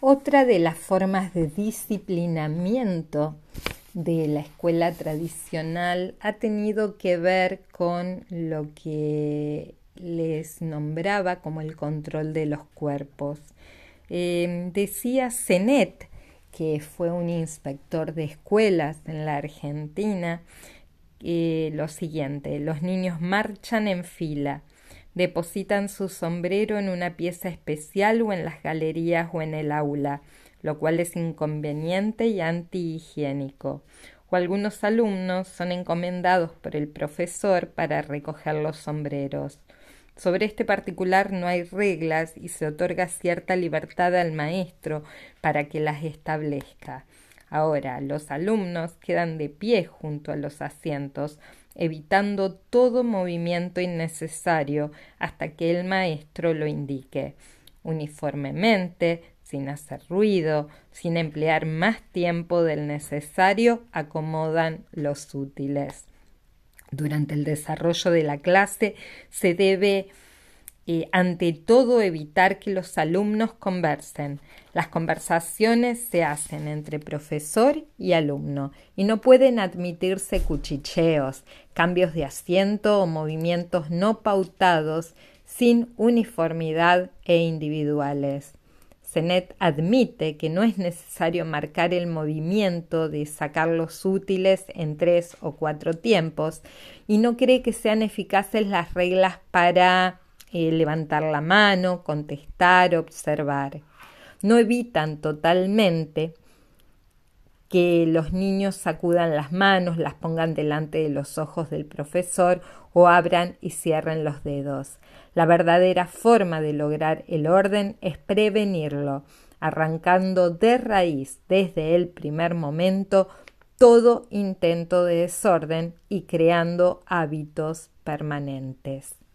Otra de las formas de disciplinamiento de la escuela tradicional ha tenido que ver con lo que les nombraba como el control de los cuerpos. Em, decía Zenet, que fue un inspector de escuelas en la Argentina, eh, lo siguiente, los niños marchan en fila, depositan su sombrero en una pieza especial o en las galerías o en el aula, lo cual es inconveniente y antihigiénico. O algunos alumnos son encomendados por el profesor para recoger los sombreros. Sobre este particular no hay reglas y se otorga cierta libertad al maestro para que las establezca. Ahora, los alumnos quedan de pie junto a los asientos, evitando todo movimiento innecesario hasta que el maestro lo indique. Uniformemente, sin hacer ruido, sin emplear más tiempo del necesario, acomodan los útiles. Durante el desarrollo de la clase se debe ante todo evitar que los alumnos conversen. Las conversaciones se hacen entre profesor y alumno y no pueden admitirse cuchicheos, cambios de asiento o movimientos no pautados sin uniformidad e individuales. Zenet admite que no es necesario marcar el movimiento de sacar los útiles en tres o cuatro tiempos y no cree que sean eficaces las reglas para eh, levantar la mano, contestar, observar. No evitan totalmente que los niños sacudan las manos, las pongan delante de los ojos del profesor o abran y cierren los dedos. La verdadera forma de lograr el orden es prevenirlo, arrancando de raíz desde el primer momento todo intento de desorden y creando hábitos permanentes.